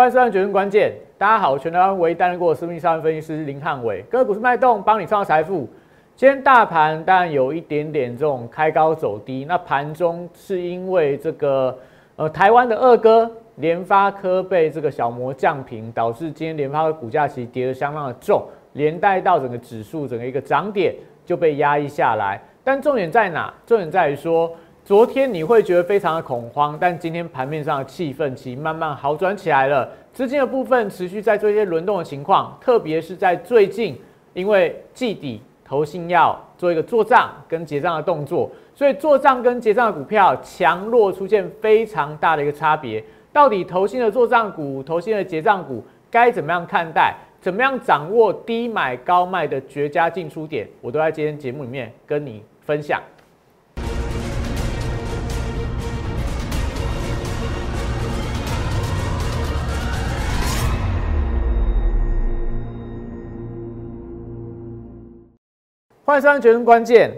欢迎收看《决定关键》，大家好，我全台湾唯一担任过私密商业分析师林汉伟，各位股市脉动，帮你创造财富。今天大盘当然有一点点这种开高走低，那盘中是因为这个呃台湾的二哥联发科被这个小摩降平，导致今天联发科股价其实跌得相当的重，连带到整个指数整个一个涨点就被压抑下来。但重点在哪？重点在于说。昨天你会觉得非常的恐慌，但今天盘面上的气氛其实慢慢好转起来了。资金的部分持续在做一些轮动的情况，特别是在最近，因为季底投信要做一个做账跟结账的动作，所以做账跟结账的股票强弱出现非常大的一个差别。到底投信的做账股、投信的结账股该怎么样看待？怎么样掌握低买高卖的绝佳进出点？我都在今天节目里面跟你分享。欢迎收看《决胜关键》。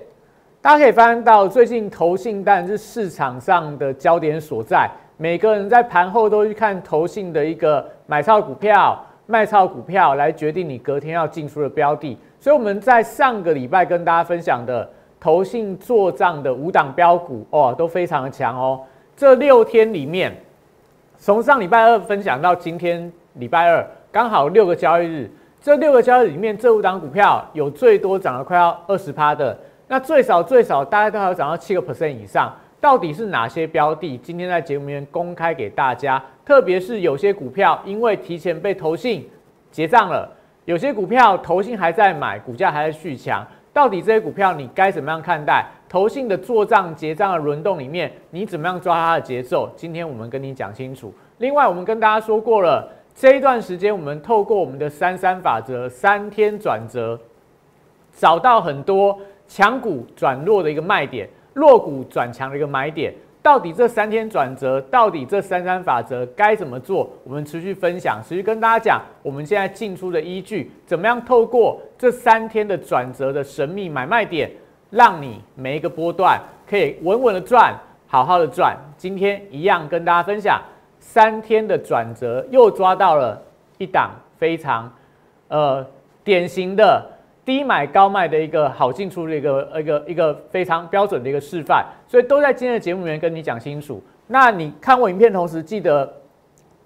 大家可以翻到最近投信单是市场上的焦点所在，每个人在盘后都去看投信的一个买超股票、卖超股票，来决定你隔天要进出的标的。所以我们在上个礼拜跟大家分享的投信做账的五档标股哦，都非常的强哦。这六天里面，从上礼拜二分享到今天礼拜二，刚好六个交易日。这六个交易里面，这五档股票有最多涨了快要二十趴的，那最少最少大家都要涨到七个 percent 以上。到底是哪些标的？今天在节目里面公开给大家。特别是有些股票因为提前被投信结账了，有些股票投信还在买，股价还在续强。到底这些股票你该怎么样看待？投信的做账结账的轮动里面，你怎么样抓它的节奏？今天我们跟你讲清楚。另外，我们跟大家说过了。这一段时间，我们透过我们的三三法则，三天转折，找到很多强股转弱的一个卖点，弱股转强的一个买点。到底这三天转折，到底这三三法则该怎么做？我们持续分享，持续跟大家讲，我们现在进出的依据，怎么样透过这三天的转折的神秘买卖点，让你每一个波段可以稳稳的赚，好好的赚。今天一样跟大家分享。三天的转折又抓到了一档非常呃典型的低买高卖的一个好进出的一个一个一个非常标准的一个示范，所以都在今天的节目里面跟你讲清楚。那你看我影片同时记得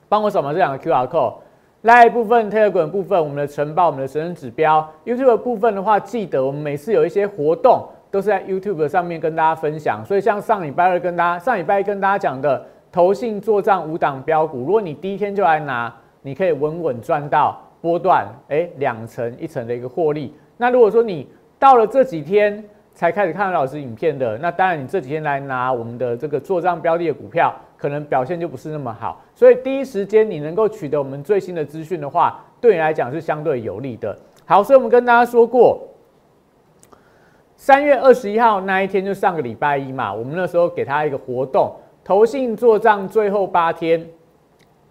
帮我扫描这两个 Q R code，来部分 Telegram 部分我们的晨报我们的神人指标 YouTube 部分的话，记得我们每次有一些活动都是在 YouTube 上面跟大家分享。所以像上礼拜二跟大家上礼拜跟大家讲的。投信做账五档标股，如果你第一天就来拿，你可以稳稳赚到波段，哎，两成一成的一个获利。那如果说你到了这几天才开始看老师影片的，那当然你这几天来拿我们的这个做账标的的股票，可能表现就不是那么好。所以第一时间你能够取得我们最新的资讯的话，对你来讲是相对有利的。好，所以我们跟大家说过，三月二十一号那一天就上个礼拜一嘛，我们那时候给他一个活动。投信做账最后八天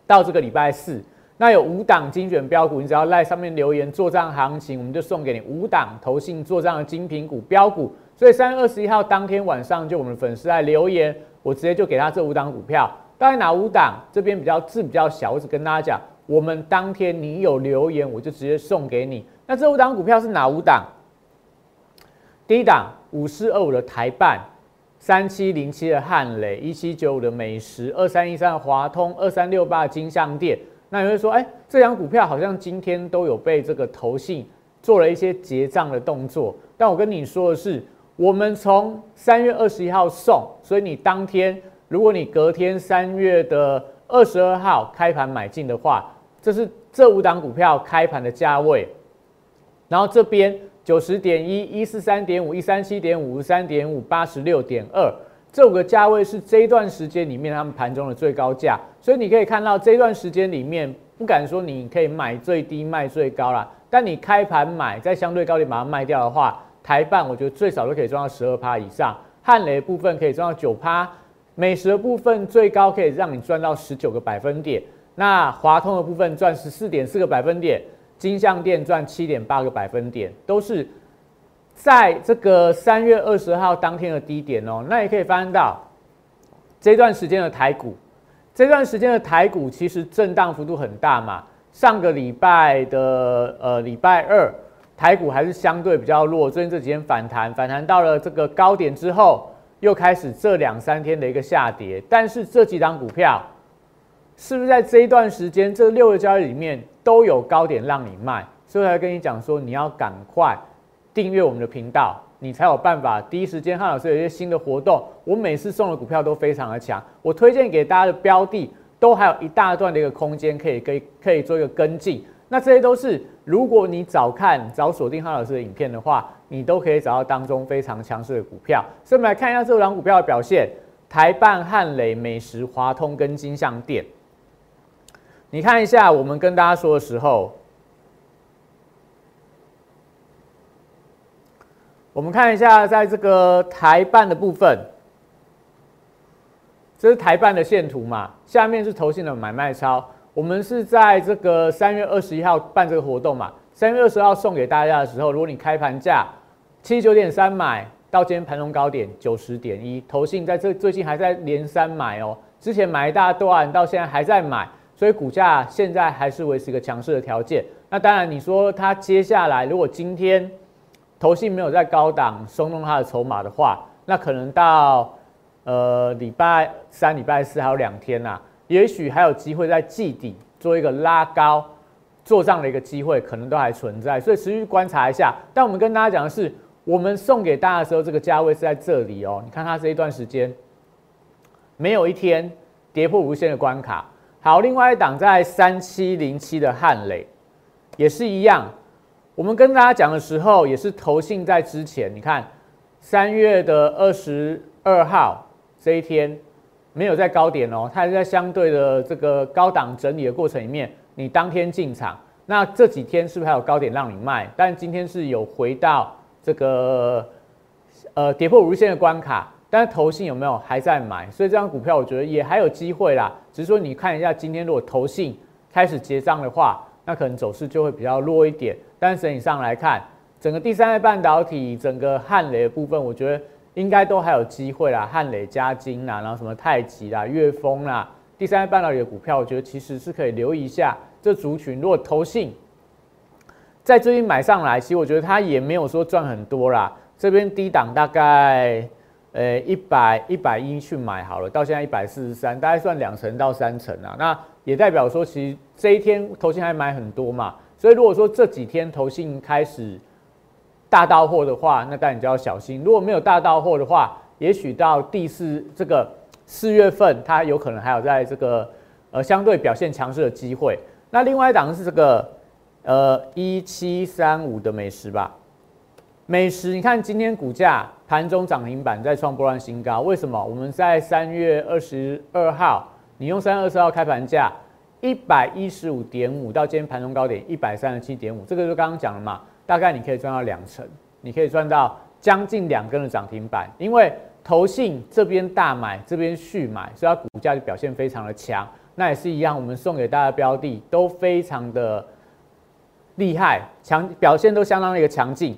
到这个礼拜四，那有五档精选标股，你只要在上面留言做账行情，我们就送给你五档投信做账的精品股标股。所以三月二十一号当天晚上，就我们粉丝来留言，我直接就给他这五档股票。当然哪五档这边比较字比较小，我只跟大家讲，我们当天你有留言，我就直接送给你。那这五档股票是哪五档？第一档五四二五的台办。三七零七的汉雷，一七九五的美食，二三一三的华通，二三六八的金相店。那你会说，哎，这两股票好像今天都有被这个投信做了一些结账的动作。但我跟你说的是，我们从三月二十一号送，所以你当天，如果你隔天三月的二十二号开盘买进的话，这是这五档股票开盘的价位。然后这边。九十点一，一四三点五，一三七点五，五三点五，八十六点二，这五个价位是这一段时间里面他们盘中的最高价，所以你可以看到这一段时间里面，不敢说你可以买最低卖最高啦，但你开盘买，在相对高点把它卖掉的话，台半我觉得最少都可以赚到十二趴以上，汉雷部分可以赚到九趴，美食的部分最高可以让你赚到十九个百分点，那华通的部分赚十四点四个百分点。金相店赚七点八个百分点，都是在这个三月二十号当天的低点哦。那也可以发现到这段时间的台股这段时间的台股其实震荡幅度很大嘛。上个礼拜的呃礼拜二，台股还是相对比较弱，最近这几天反弹，反弹到了这个高点之后，又开始这两三天的一个下跌。但是这几档股票，是不是在这一段时间这六个交易里面都有高点让你卖？所以才跟你讲说，你要赶快订阅我们的频道。你才有办法第一时间，汉老师有一些新的活动，我每次送的股票都非常的强。我推荐给大家的标的，都还有一大段的一个空间可以可以可以做一个跟进。那这些都是如果你早看早锁定汉老师的影片的话，你都可以找到当中非常强势的股票。所以我们来看一下这两股票的表现：台办、汉磊、美食、华通跟金像店。你看一下，我们跟大家说的时候。我们看一下，在这个台办的部分，这是台办的线图嘛？下面是投信的买卖超。我们是在这个三月二十一号办这个活动嘛？三月二十号送给大家的时候，如果你开盘价七十九点三买到今天盘中高点九十点一，投信在这最近还在连三买哦。之前买一大段，到现在还在买，所以股价现在还是维持一个强势的条件。那当然，你说它接下来如果今天。投信没有在高档松动它的筹码的话，那可能到呃礼拜三、礼拜四还有两天呐，也许还有机会在季底做一个拉高做账的一个机会，可能都还存在，所以持续观察一下。但我们跟大家讲的是，我们送给大家的时候，这个价位是在这里哦。你看它这一段时间没有一天跌破无限的关卡。好，另外一档在三七零七的汉磊也是一样。我们跟大家讲的时候，也是投信在之前。你看，三月的二十二号这一天没有在高点哦，它还是在相对的这个高档整理的过程里面，你当天进场。那这几天是不是还有高点让你卖？但今天是有回到这个呃跌破五日线的关卡，但是投信有没有还在买？所以这张股票我觉得也还有机会啦。只是说你看一下今天如果投信开始结账的话，那可能走势就会比较弱一点。但整体上来看，整个第三代半导体，整个汉雷的部分，我觉得应该都还有机会啦。汉雷、加金啦，然后什么太极啦、粤丰啦，第三代半导体的股票，我觉得其实是可以留意一下。这族群如果投信在最近买上来，其实我觉得它也没有说赚很多啦。这边低档大概呃一百一百一去买好了，到现在一百四十三，大概算两成到三成啊。那也代表说，其实这一天投信还买很多嘛。所以如果说这几天投信开始大到货的话，那当然就要小心。如果没有大到货的话，也许到第四这个四月份，它有可能还有在这个呃相对表现强势的机会。那另外一档是这个呃一七三五的美食吧，美食你看今天股价盘中涨停板再创波段新高，为什么？我们在三月二十二号，你用三月二十号开盘价。一百一十五点五到今天盘中高点一百三十七点五，这个就刚刚讲了嘛，大概你可以赚到两成，你可以赚到将近两根的涨停板，因为投信这边大买，这边续买，所以它股价就表现非常的强。那也是一样，我们送给大家的标的都非常的厉害，强表现都相当的一个强劲。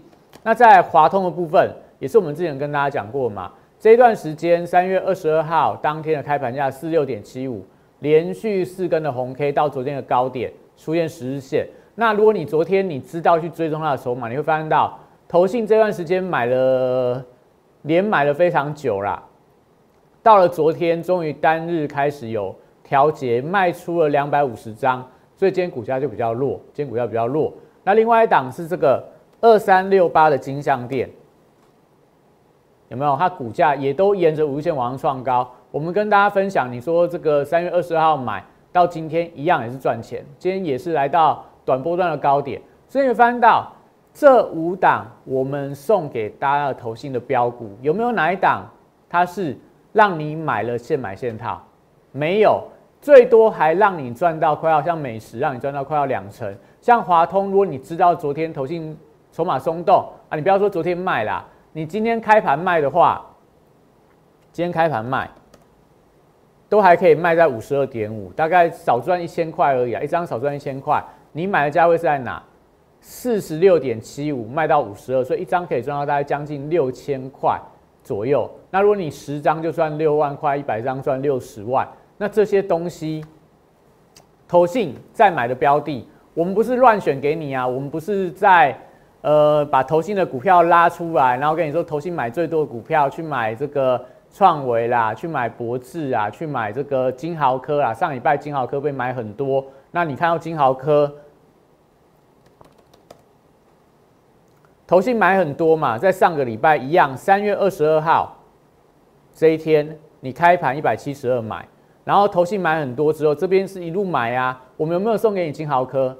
那在华通的部分，也是我们之前跟大家讲过嘛，这一段时间三月二十二号当天的开盘价四六点七五。连续四根的红 K 到昨天的高点出现十日线。那如果你昨天你知道去追踪它的筹码，你会发现到投信这段时间买了连买了非常久啦。到了昨天，终于单日开始有调节，卖出了两百五十张，所以今天股价就比较弱。今天股价比较弱。那另外一档是这个二三六八的金相店，有没有？它股价也都沿着五日线往上创高。我们跟大家分享，你说这个三月二十号买到今天一样也是赚钱，今天也是来到短波段的高点，所以你翻到这五档我们送给大家的投信的标股，有没有哪一档它是让你买了现买现套？没有，最多还让你赚到快要像美食让你赚到快要两成，像华通，如果你知道昨天投信筹码松动啊，你不要说昨天卖啦，你今天开盘卖的话，今天开盘卖。都还可以卖在五十二点五，大概少赚一千块而已啊！一张少赚一千块，你买的价位是在哪？四十六点七五卖到五十二，所以一张可以赚到大概将近六千块左右。那如果你十张就赚六万块，一百张赚六十万，那这些东西，投信在买的标的，我们不是乱选给你啊，我们不是在呃把投信的股票拉出来，然后跟你说投信买最多的股票去买这个创维啦，去买博智啊，去买这个金豪科啦。上礼拜金豪科被买很多，那你看到金豪科，投信买很多嘛，在上个礼拜一样，三月二十二号这一天，你开盘一百七十二买。然后投信买很多之后，这边是一路买啊。我们有没有送给你金豪科？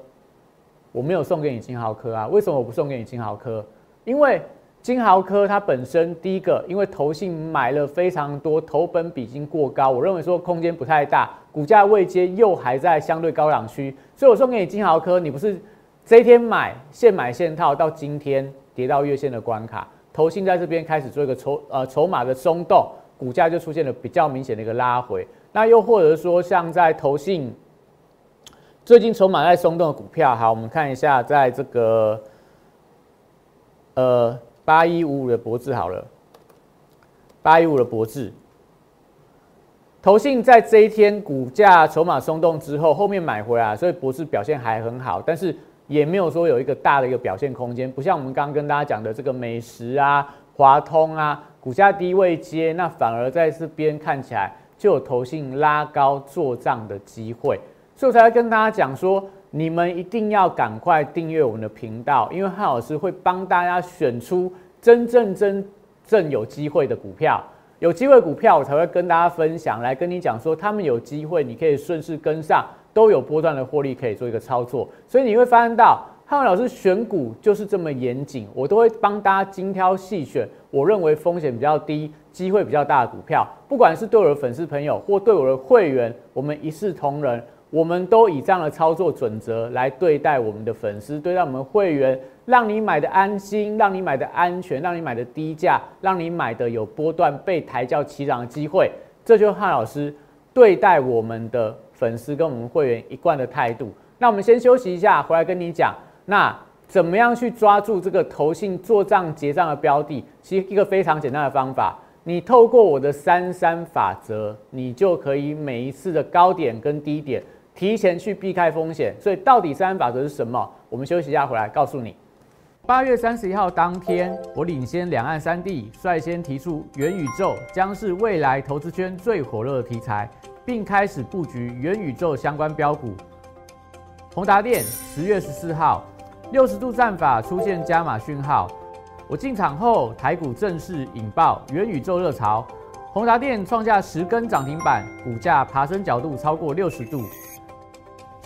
我没有送给你金豪科啊。为什么我不送给你金豪科？因为金豪科它本身第一个，因为投信买了非常多，投本比已经过高，我认为说空间不太大，股价未接又还在相对高档区，所以我送给你金豪科，你不是这一天买现买现套，到今天跌到月线的关卡，投信在这边开始做一个筹呃筹码的松动，股价就出现了比较明显的一个拉回。那又或者说，像在投信最近筹码在松动的股票，好，我们看一下，在这个呃八一五五的博智好了，八一五的博智，投信在这一天股价筹码松动之后，后面买回来，所以博智表现还很好，但是也没有说有一个大的一个表现空间，不像我们刚刚跟大家讲的这个美食啊、华通啊，股价低位接，那反而在这边看起来。就有投信拉高做账的机会，所以我才会跟大家讲说，你们一定要赶快订阅我们的频道，因为汉老师会帮大家选出真正真正有机会的股票，有机会股票我才会跟大家分享，来跟你讲说他们有机会，你可以顺势跟上，都有波段的获利可以做一个操作，所以你会发现到。汉老师选股就是这么严谨，我都会帮大家精挑细选，我认为风险比较低、机会比较大的股票。不管是对我的粉丝朋友或对我的会员，我们一视同仁，我们都以这样的操作准则来对待我们的粉丝，对待我们会员，让你买的安心，让你买的安全，让你买的低价，让你买的有波段被抬轿起涨的机会。这就是汉老师对待我们的粉丝跟我们会员一贯的态度。那我们先休息一下，回来跟你讲。那怎么样去抓住这个投信做账结账的标的？其实一个非常简单的方法，你透过我的三三法则，你就可以每一次的高点跟低点提前去避开风险。所以到底三法则是什么？我们休息一下回来告诉你。八月三十一号当天，我领先两岸三地，率先提出元宇宙将是未来投资圈最火热的题材，并开始布局元宇宙相关标股。宏达电十月十四号。六十度战法出现加码讯号，我进场后，台股正式引爆元宇宙热潮，宏达电创下十根涨停板，股价爬升角度超过六十度。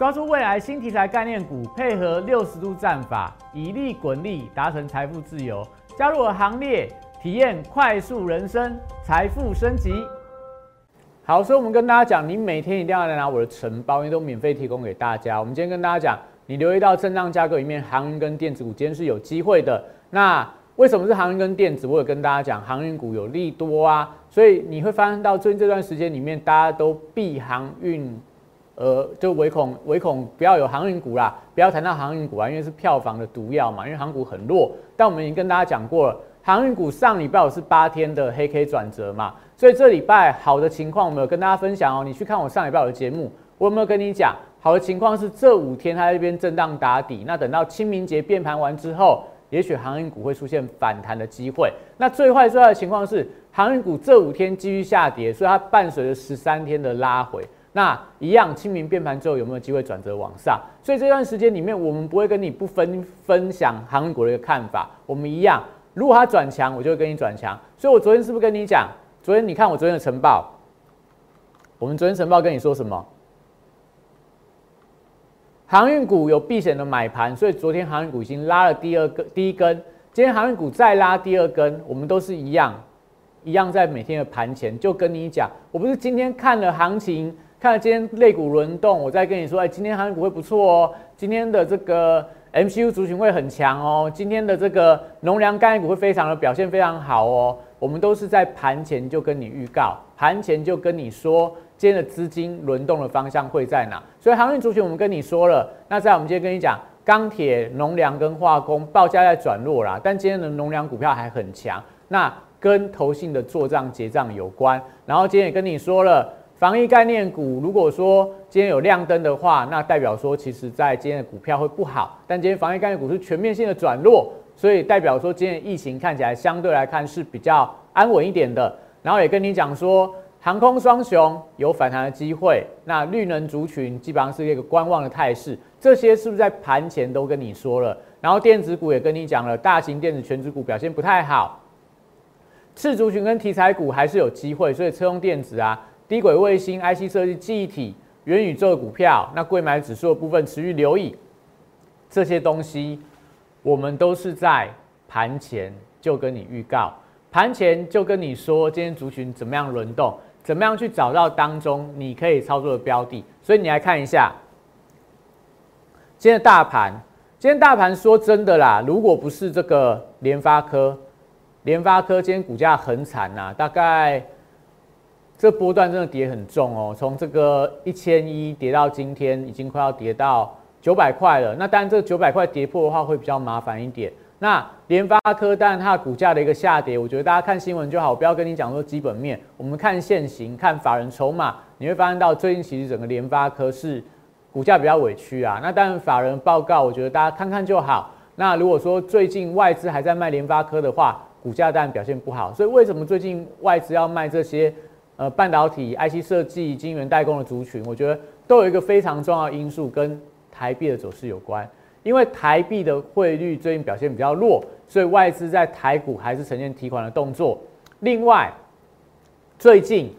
抓住未来新题材概念股，配合六十度战法，以利滚利，达成财富自由。加入我行列，体验快速人生，财富升级。好，所以我们跟大家讲，你每天一定要来拿我的承包，因为都免费提供给大家。我们今天跟大家讲。你留意到震荡架构里面，航运跟电子股今天是有机会的。那为什么是航运跟电子？我有跟大家讲，航运股有利多啊，所以你会发现到最近这段时间里面，大家都避航运，呃，就唯恐唯恐不要有航运股啦，不要谈到航运股啊，因为是票房的毒药嘛，因为航股很弱。但我们已经跟大家讲过了，航运股上礼拜我是八天的黑 K 转折嘛，所以这礼拜好的情况我们有跟大家分享哦。你去看我上礼拜我的节目，我有没有跟你讲？好的情况是这五天它在这边震荡打底，那等到清明节变盘完之后，也许航运股会出现反弹的机会。那最坏最坏的情况是航运股这五天继续下跌，所以它伴随着十三天的拉回。那一样清明变盘之后有没有机会转折往上？所以这段时间里面，我们不会跟你不分分享航运股的一个看法。我们一样，如果它转强，我就会跟你转强。所以我昨天是不是跟你讲？昨天你看我昨天的晨报，我们昨天晨报跟你说什么？航运股有避险的买盘，所以昨天航运股已经拉了第二根第一根，今天航运股再拉第二根，我们都是一样，一样在每天的盘前就跟你讲，我不是今天看了行情。看今天类股轮动，我再跟你说，哎，今天航运股会不错哦，今天的这个 MCU 族群会很强哦，今天的这个农粮概念股会非常的表现非常好哦。我们都是在盘前就跟你预告，盘前就跟你说，今天的资金轮动的方向会在哪。所以航运族群我们跟你说了，那在我们今天跟你讲，钢铁、农粮跟化工报价在转弱啦，但今天的农粮股票还很强，那跟投信的做账结账有关。然后今天也跟你说了。防疫概念股，如果说今天有亮灯的话，那代表说其实在今天的股票会不好。但今天防疫概念股是全面性的转弱，所以代表说今天疫情看起来相对来看是比较安稳一点的。然后也跟你讲说，航空双雄有反弹的机会，那绿能族群基本上是一个观望的态势。这些是不是在盘前都跟你说了？然后电子股也跟你讲了，大型电子全职股表现不太好，次族群跟题材股还是有机会，所以车用电子啊。低轨卫星、IC 设计、记忆体、元宇宙的股票，那贵买指数的部分持续留意这些东西，我们都是在盘前就跟你预告，盘前就跟你说今天族群怎么样轮动，怎么样去找到当中你可以操作的标的。所以你来看一下今天的大盘，今天大盘说真的啦，如果不是这个联发科，联发科今天股价很惨呐，大概。这波段真的跌很重哦，从这个一千一跌到今天已经快要跌到九百块了。那当然，这九百块跌破的话会比较麻烦一点。那联发科，当然它股价的一个下跌，我觉得大家看新闻就好，不要跟你讲说基本面。我们看现行，看法人筹码，你会发现到最近其实整个联发科是股价比较委屈啊。那当然法人报告，我觉得大家看看就好。那如果说最近外资还在卖联发科的话，股价当然表现不好。所以为什么最近外资要卖这些？呃，半导体、IC 设计、晶圆代工的族群，我觉得都有一个非常重要因素，跟台币的走势有关。因为台币的汇率最近表现比较弱，所以外资在台股还是呈现提款的动作。另外，最近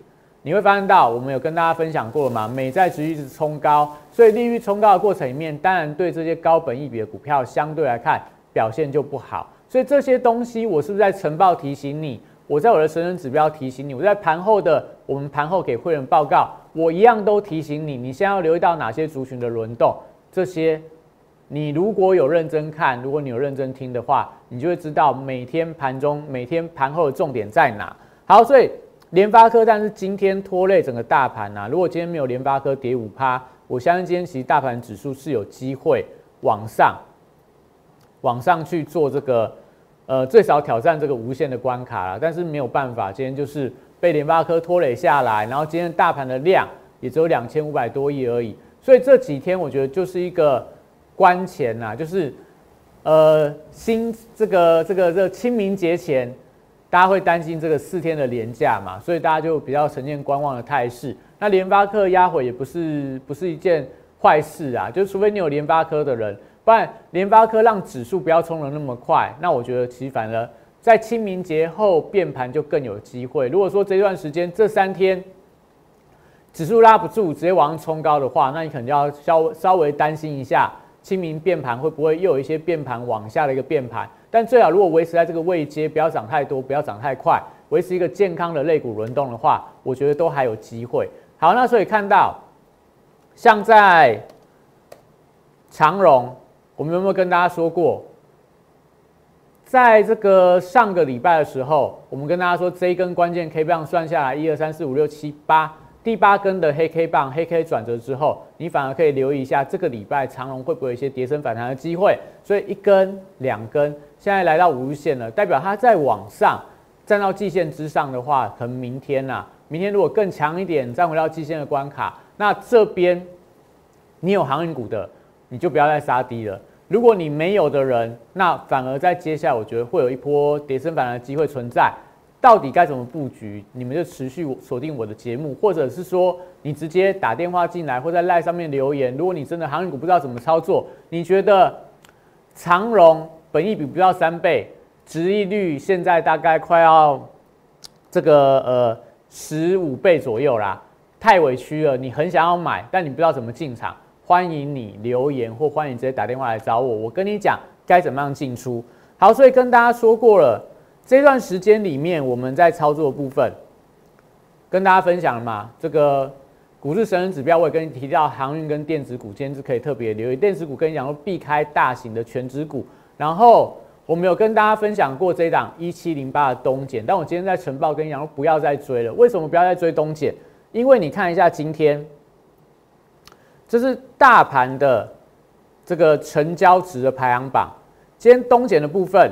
你会发现到，我们有跟大家分享过了嘛？美债值一直冲高，所以利率冲高的过程里面，当然对这些高本益比的股票相对来看表现就不好。所以这些东西，我是不是在晨报提醒你？我在我的神人指标提醒你，我在盘后的我们盘后给会员报告，我一样都提醒你，你先要留意到哪些族群的轮动，这些你如果有认真看，如果你有认真听的话，你就会知道每天盘中、每天盘后的重点在哪。好，所以联发科，但是今天拖累整个大盘呐。如果今天没有联发科跌五趴，我相信今天其实大盘指数是有机会往上、往上去做这个。呃，最少挑战这个无限的关卡了，但是没有办法，今天就是被联发科拖累下来，然后今天大盘的量也只有两千五百多亿而已，所以这几天我觉得就是一个关前呐，就是呃新这个这个这清明节前，大家会担心这个四天的连假嘛，所以大家就比较呈现观望的态势。那联发科压回也不是不是一件坏事啊，就除非你有联发科的人。不然，联发科让指数不要冲的那么快，那我觉得其实反而在清明节后变盘就更有机会。如果说这段时间这三天指数拉不住，直接往上冲高的话，那你可能要稍稍微担心一下清明变盘会不会又有一些变盘往下的一个变盘。但最好如果维持在这个位阶，不要涨太多，不要涨太快，维持一个健康的肋骨轮动的话，我觉得都还有机会。好，那所以看到像在长荣。我们有没有跟大家说过，在这个上个礼拜的时候，我们跟大家说这一根关键 K 棒算下来，一二三四五六七八，第八根的黑 K 棒，黑 K 转折之后，你反而可以留意一下这个礼拜长龙会不会有一些跌升反弹的机会。所以一根、两根，现在来到五日线了，代表它在往上站到季线之上的话，可能明天呐，明天如果更强一点，站回到季线的关卡，那这边你有航运股的，你就不要再杀低了。如果你没有的人，那反而在接下来，我觉得会有一波跌升反弹的机会存在。到底该怎么布局，你们就持续锁定我的节目，或者是说你直接打电话进来，或在赖上面留言。如果你真的航运股不知道怎么操作，你觉得长荣本益比不到三倍，殖利率现在大概快要这个呃十五倍左右啦，太委屈了，你很想要买，但你不知道怎么进场。欢迎你留言或欢迎直接打电话来找我，我跟你讲该怎么样进出。好，所以跟大家说过了，这段时间里面我们在操作的部分跟大家分享了嘛，这个股市神人指标我也跟你提到，航运跟电子股今天是可以特别留意，电子股跟你讲说避开大型的全指股。然后我们有跟大家分享过这一档一七零八的东减，但我今天在晨报跟你讲说不要再追了。为什么不要再追东减？因为你看一下今天。这是大盘的这个成交值的排行榜。今天东检的部分，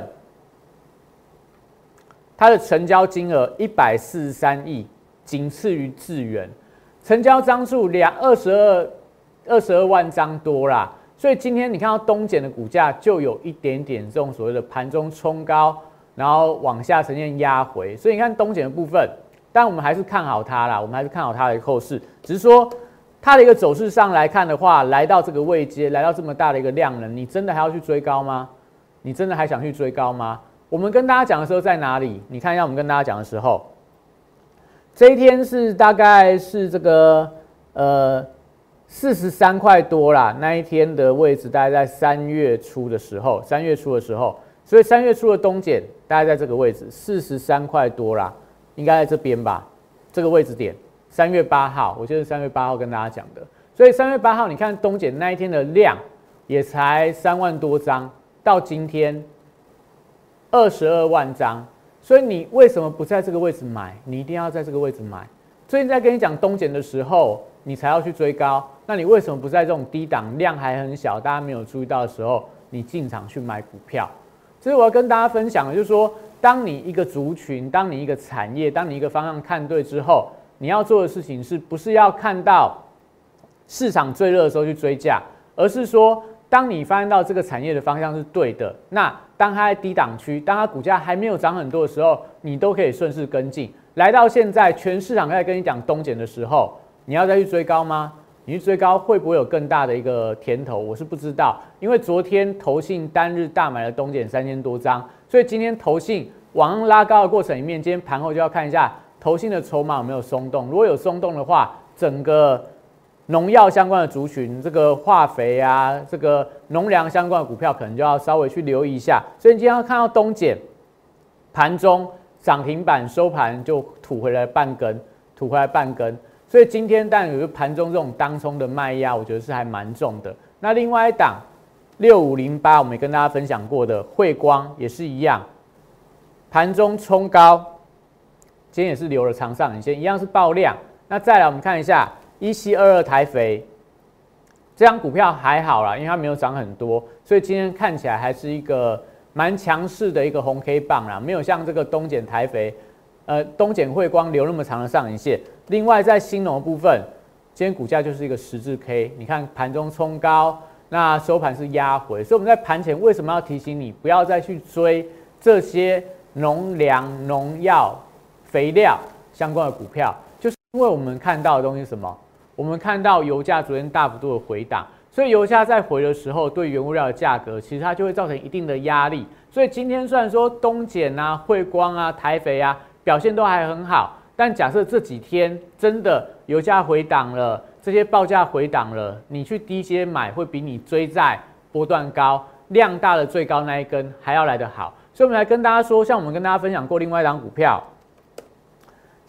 它的成交金额一百四十三亿，仅次于智源，成交张数两二十二二十二万张多啦。所以今天你看到东检的股价就有一点点这种所谓的盘中冲高，然后往下呈现压回。所以你看东检的部分，但我们还是看好它啦，我们还是看好它的后市，只是说。它的一个走势上来看的话，来到这个位阶，来到这么大的一个量能，你真的还要去追高吗？你真的还想去追高吗？我们跟大家讲的时候在哪里？你看一下我们跟大家讲的时候，这一天是大概是这个呃四十三块多啦，那一天的位置大概在三月初的时候，三月初的时候，所以三月初的东减大概在这个位置四十三块多啦，应该在这边吧，这个位置点。三月八号，我就是三月八号跟大家讲的，所以三月八号，你看东检那一天的量也才三万多张，到今天二十二万张，所以你为什么不在这个位置买？你一定要在这个位置买。最近在跟你讲东检的时候，你才要去追高，那你为什么不在这种低档量还很小、大家没有注意到的时候，你进场去买股票？所以我要跟大家分享的，就是说，当你一个族群、当你一个产业、当你一个方向看对之后。你要做的事情是不是要看到市场最热的时候去追价，而是说，当你发现到这个产业的方向是对的，那当它在低档区，当它股价还没有涨很多的时候，你都可以顺势跟进。来到现在，全市场在跟你讲东减的时候，你要再去追高吗？你去追高会不会有更大的一个甜头？我是不知道，因为昨天投信单日大买了东减三千多张，所以今天投信往拉高的过程里面，今天盘后就要看一下。投信的筹码有没有松动？如果有松动的话，整个农药相关的族群，这个化肥啊，这个农粮相关的股票，可能就要稍微去留意一下。所以你今天要看到东碱盘中涨停板收盘就吐回来半根，吐回来半根。所以今天但有个盘中这种当冲的卖压，我觉得是还蛮重的。那另外一档六五零八，我们也跟大家分享过的汇光也是一样，盘中冲高。今天也是留了长上影线，一样是爆量。那再来，我们看一下一七二二台肥，这张股票还好啦，因为它没有涨很多，所以今天看起来还是一个蛮强势的一个红 K 棒啦，没有像这个东碱台肥，呃，东碱汇光留那么长的上影线。另外，在新农部分，今天股价就是一个十字 K，你看盘中冲高，那收盘是压回，所以我们在盘前为什么要提醒你不要再去追这些农粮农药？肥料相关的股票，就是因为我们看到的东西什么？我们看到油价昨天大幅度的回档，所以油价在回的时候，对原物料的价格其实它就会造成一定的压力。所以今天虽然说东碱啊、汇光啊、台肥啊表现都还很好，但假设这几天真的油价回档了，这些报价回档了，你去低阶买会比你追在波段高、量大的最高那一根还要来得好。所以我们来跟大家说，像我们跟大家分享过另外一张股票。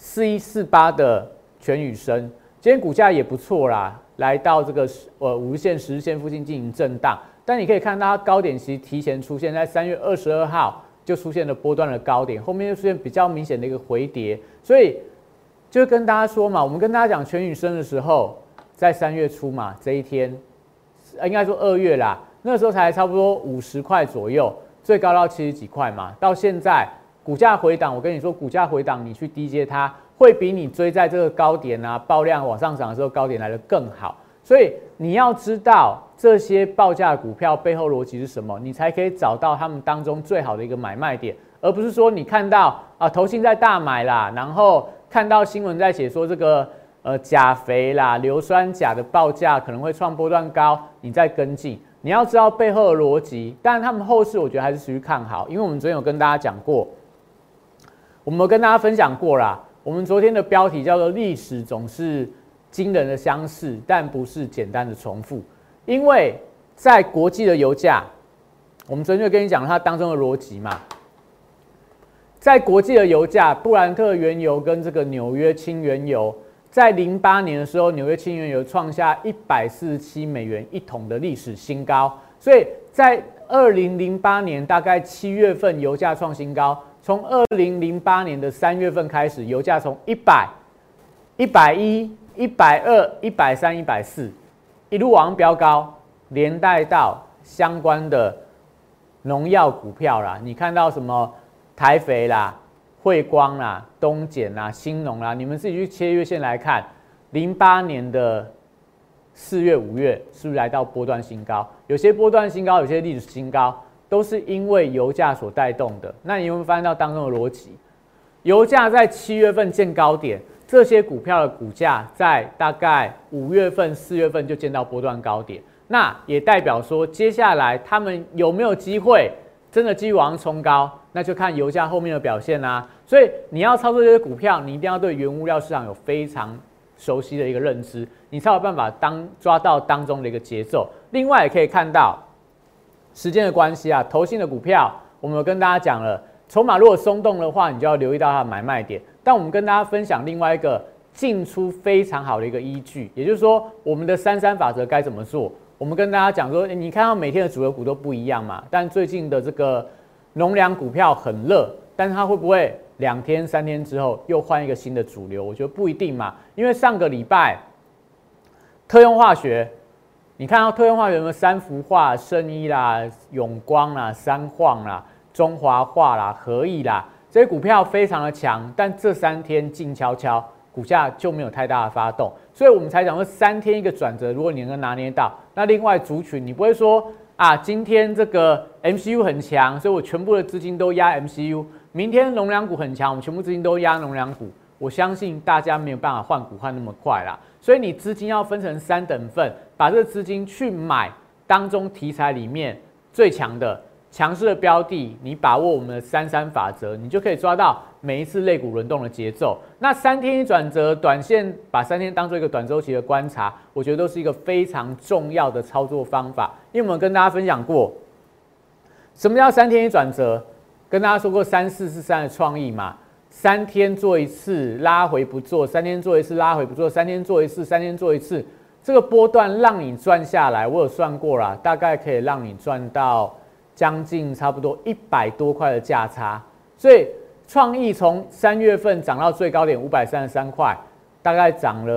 四一四八的全宇生，今天股价也不错啦，来到这个呃五日线、十日线附近进行震荡。但你可以看到它高点其实提前出现在三月二十二号就出现了波段的高点，后面又出现比较明显的一个回跌。所以就跟大家说嘛，我们跟大家讲全宇生的时候，在三月初嘛这一天，应该说二月啦，那时候才差不多五十块左右，最高到七十几块嘛，到现在。股价回档，我跟你说，股价回档，你去低接它，会比你追在这个高点啊，爆量往上涨的时候高点来的更好。所以你要知道这些报价股票背后逻辑是什么，你才可以找到他们当中最好的一个买卖点，而不是说你看到啊投信在大买啦，然后看到新闻在写说这个呃钾肥啦、硫酸钾的报价可能会创波段高，你再跟进。你要知道背后的逻辑，但是他们后市我觉得还是持续看好，因为我们昨天有跟大家讲过，我们跟大家分享过啦。我们昨天的标题叫做“历史总是惊人的相似，但不是简单的重复”，因为在国际的油价，我们昨天就跟你讲它当中的逻辑嘛，在国际的油价，布兰特原油跟这个纽约轻原油。在零八年的时候，纽约轻原油创下一百四十七美元一桶的历史新高。所以在二零零八年大概七月份，油价创新高。从二零零八年的三月份开始，油价从一百、一百一、一百二、一百三、一百四，一路往上飙高，连带到相关的农药股票啦。你看到什么台肥啦？汇光啦、东碱啦、新农啦，你们自己去切月线来看，零八年的四月、五月是不是来到波段新高？有些波段新高，有些历史新高，都是因为油价所带动的。那你有没有发现到当中的逻辑？油价在七月份见高点，这些股票的股价在大概五月份、四月份就见到波段高点，那也代表说，接下来他们有没有机会真的继续往上冲高？那就看油价后面的表现啦。所以你要操作这些股票，你一定要对原物料市场有非常熟悉的一个认知，你才有办法当抓到当中的一个节奏。另外也可以看到时间的关系啊，投信的股票，我们有跟大家讲了，筹码如果松动的话，你就要留意到它的买卖点。但我们跟大家分享另外一个进出非常好的一个依据，也就是说我们的三三法则该怎么做？我们跟大家讲说，你看到每天的主流股都不一样嘛，但最近的这个。农粮股票很热，但是它会不会两天三天之后又换一个新的主流？我觉得不一定嘛，因为上个礼拜特用化学，你看到特用化有没有三幅画、圣衣啦、永光啦、三晃啦、中华画啦、合意啦，这些股票非常的强，但这三天静悄悄，股价就没有太大的发动，所以我们才讲说三天一个转折，如果你能够拿捏到，那另外族群你不会说。啊，今天这个 MCU 很强，所以我全部的资金都压 MCU。明天农粮股很强，我们全部资金都压农粮股。我相信大家没有办法换股换那么快啦，所以你资金要分成三等份，把这个资金去买当中题材里面最强的。强势的标的，你把握我们的三三法则，你就可以抓到每一次类股轮动的节奏。那三天一转折，短线把三天当做一个短周期的观察，我觉得都是一个非常重要的操作方法。因为我们跟大家分享过，什么叫三天一转折？跟大家说过三四四三的创意嘛，三天做一次拉回不做，三天做一次拉回不做，三天做一次，三天做一次，这个波段让你赚下来，我有算过啦，大概可以让你赚到。将近差不多一百多块的价差，所以创意从三月份涨到最高点五百三十三块，大概涨了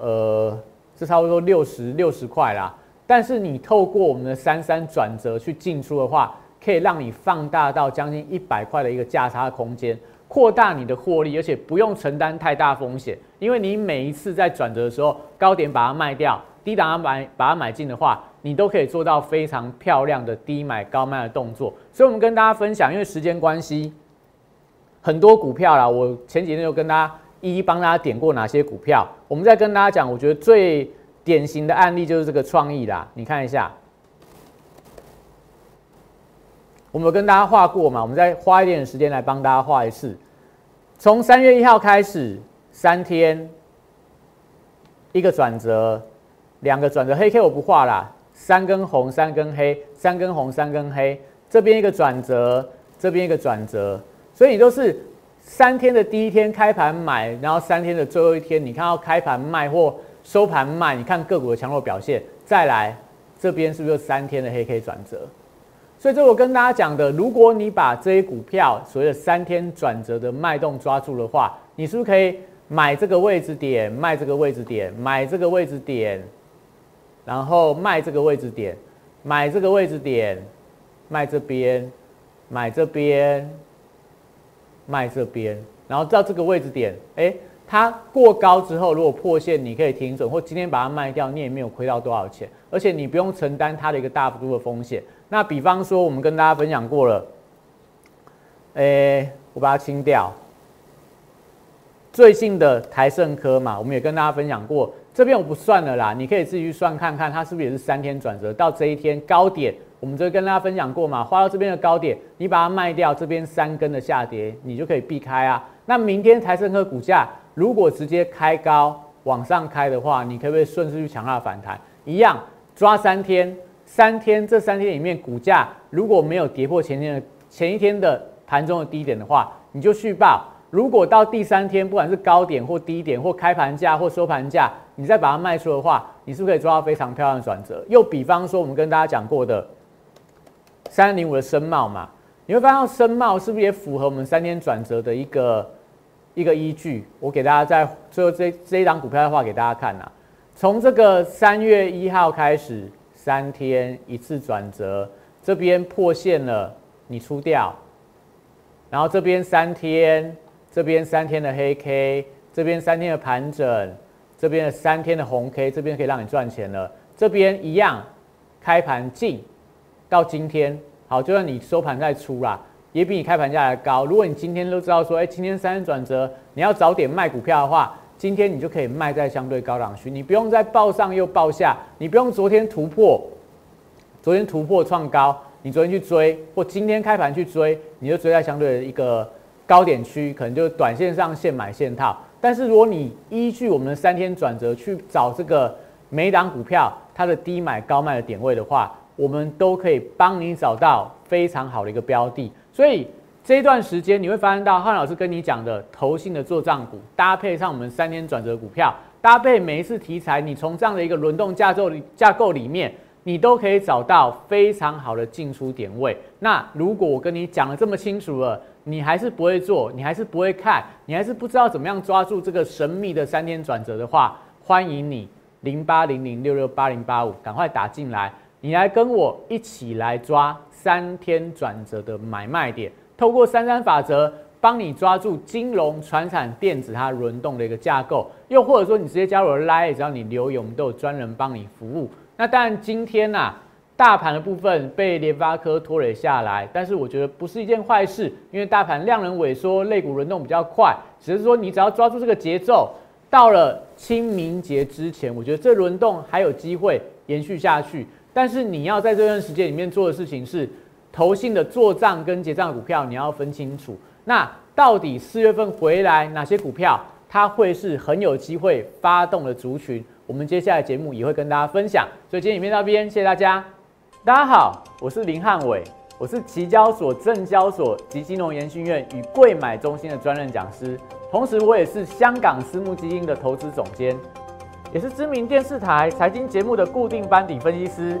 呃，这差不多六十六十块啦。但是你透过我们的三三转折去进出的话，可以让你放大到将近一百块的一个价差空间，扩大你的获利，而且不用承担太大风险，因为你每一次在转折的时候，高点把它卖掉，低档买把它买进的话。你都可以做到非常漂亮的低买高卖的动作，所以我们跟大家分享，因为时间关系，很多股票啦，我前几天就跟大家一一帮大家点过哪些股票，我们再跟大家讲，我觉得最典型的案例就是这个创意啦，你看一下，我们有跟大家画过嘛，我们再花一点时间来帮大家画一次，从三月一号开始，三天一个转折，两个转折，黑 K 我不画啦。三根红，三根黑，三根红，三根黑，这边一个转折，这边一个转折，所以都是三天的第一天开盘买，然后三天的最后一天，你看到开盘卖或收盘卖，你看个股的强弱表现，再来这边是不是三天的黑 K 转折？所以这我跟大家讲的，如果你把这些股票所谓的三天转折的脉动抓住的话，你是不是可以买这个位置点，卖这个位置点，买这个位置点？然后卖这个位置点，买这个位置点，卖这边，买这边，卖这边，然后到这个位置点，哎，它过高之后，如果破线，你可以停损，或今天把它卖掉，你也没有亏到多少钱，而且你不用承担它的一个大幅度的风险。那比方说，我们跟大家分享过了，诶，我把它清掉。最近的台盛科嘛，我们也跟大家分享过，这边我不算了啦，你可以自己去算看看，它是不是也是三天转折到这一天高点，我们就跟大家分享过嘛，画到这边的高点，你把它卖掉，这边三根的下跌，你就可以避开啊。那明天台盛科股价如果直接开高往上开的话，你可不可以顺势去强化反弹？一样抓三天，三天这三天里面股价如果没有跌破前天的前一天的盘中的低点的话，你就续报。如果到第三天，不管是高点或低点，或开盘价或收盘价，你再把它卖出的话，你是不是可以抓到非常漂亮的转折？又比方说，我们跟大家讲过的三零五的深茂嘛，你会发现深茂是不是也符合我们三天转折的一个一个依据？我给大家在最后这这一张股票的话给大家看呐，从这个三月一号开始，三天一次转折，这边破线了，你出掉，然后这边三天。这边三天的黑 K，这边三天的盘整，这边的三天的红 K，这边可以让你赚钱了。这边一样，开盘进到今天，好，就算你收盘再出啦，也比你开盘价还高。如果你今天都知道说，哎，今天三天转折，你要早点卖股票的话，今天你就可以卖在相对高档区，你不用再报上又报下，你不用昨天突破，昨天突破创高，你昨天去追，或今天开盘去追，你就追在相对的一个。高点区可能就短线上现买现套，但是如果你依据我们的三天转折去找这个每档股票它的低买高卖的点位的话，我们都可以帮你找到非常好的一个标的。所以这一段时间你会发现到汉老师跟你讲的投信的做账股，搭配上我们三天转折股票，搭配每一次题材，你从这样的一个轮动架构架构里面，你都可以找到非常好的进出点位。那如果我跟你讲的这么清楚了，你还是不会做，你还是不会看，你还是不知道怎么样抓住这个神秘的三天转折的话，欢迎你零八零零六六八零八五，赶快打进来，你来跟我一起来抓三天转折的买卖点，透过三三法则帮你抓住金融、传产、电子它轮动的一个架构，又或者说你直接加入 Line，只要你留言，我们都有专人帮你服务。那当然今天呐。大盘的部分被联发科拖累下来，但是我觉得不是一件坏事，因为大盘量能萎缩，类股轮动比较快。只是说你只要抓住这个节奏，到了清明节之前，我觉得这轮动还有机会延续下去。但是你要在这段时间里面做的事情是，投信的做账跟结账股票你要分清楚。那到底四月份回来哪些股票，它会是很有机会发动的族群？我们接下来节目也会跟大家分享。所以今天影片到这边，谢谢大家。大家好，我是林汉伟，我是期交所、证交所及金融研训院与贵买中心的专任讲师，同时我也是香港私募基金的投资总监，也是知名电视台财经节目的固定班底分析师，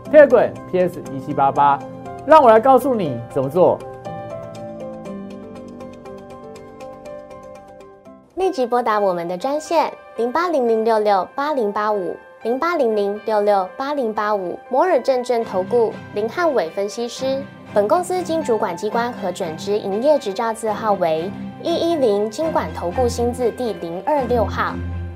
，Telegram PS 一七八八，让我来告诉你怎么做。立即拨打我们的专线零八零零六六八零八五。零八零零六六八零八五摩尔证券投顾林汉伟分析师，本公司经主管机关核准之营业执照字号为一一零金管投顾新字第零二六号。